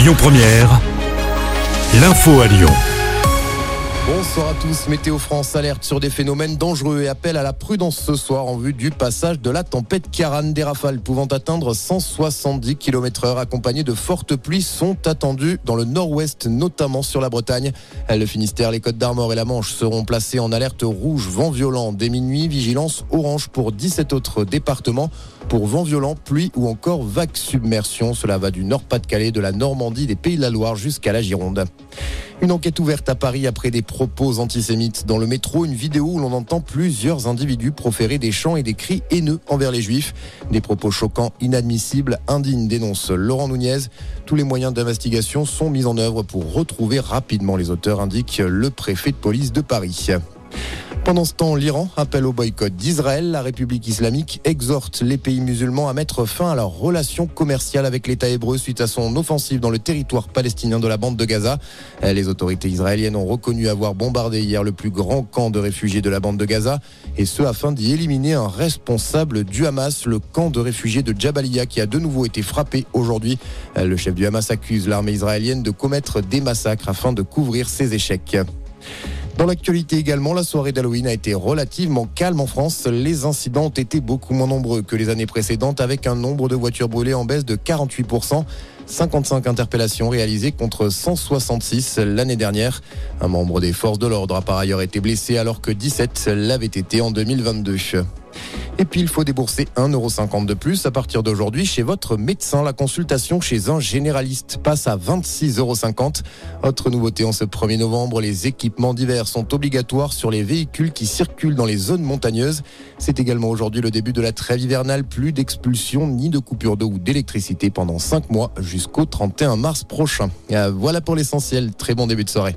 Lyon Première, l'info à Lyon. Bonsoir à tous. Météo France alerte sur des phénomènes dangereux et appelle à la prudence ce soir en vue du passage de la tempête Karan. Des rafales pouvant atteindre 170 km heure accompagnées de fortes pluies sont attendues dans le nord-ouest, notamment sur la Bretagne. Le Finistère, les Côtes d'Armor et la Manche seront placés en alerte rouge, vent violent dès minuit, vigilance orange pour 17 autres départements pour vent violent, pluie ou encore vague submersion. Cela va du Nord-Pas-de-Calais, de la Normandie, des Pays de la Loire jusqu'à la Gironde. Une enquête ouverte à Paris après des propos antisémites. Dans le métro, une vidéo où l'on entend plusieurs individus proférer des chants et des cris haineux envers les juifs. Des propos choquants, inadmissibles, indignes, dénonce Laurent Nunez. Tous les moyens d'investigation sont mis en œuvre pour retrouver rapidement les auteurs, indique le préfet de police de Paris. Pendant ce temps, l'Iran appelle au boycott d'Israël. La République islamique exhorte les pays musulmans à mettre fin à leurs relations commerciales avec l'État hébreu suite à son offensive dans le territoire palestinien de la bande de Gaza. Les autorités israéliennes ont reconnu avoir bombardé hier le plus grand camp de réfugiés de la bande de Gaza, et ce afin d'y éliminer un responsable du Hamas, le camp de réfugiés de Jabalia, qui a de nouveau été frappé aujourd'hui. Le chef du Hamas accuse l'armée israélienne de commettre des massacres afin de couvrir ses échecs. Dans l'actualité également, la soirée d'Halloween a été relativement calme en France. Les incidents ont été beaucoup moins nombreux que les années précédentes avec un nombre de voitures brûlées en baisse de 48%. 55 interpellations réalisées contre 166 l'année dernière. Un membre des forces de l'ordre a par ailleurs été blessé alors que 17 l'avaient été en 2022. Et puis il faut débourser 1,50€ de plus à partir d'aujourd'hui chez votre médecin. La consultation chez un généraliste passe à 26,50€. Autre nouveauté en ce 1er novembre, les équipements divers sont obligatoires sur les véhicules qui circulent dans les zones montagneuses. C'est également aujourd'hui le début de la trêve hivernale. Plus d'expulsions ni de coupures d'eau ou d'électricité pendant 5 mois jusqu'au 31 mars prochain. Euh, voilà pour l'essentiel. Très bon début de soirée.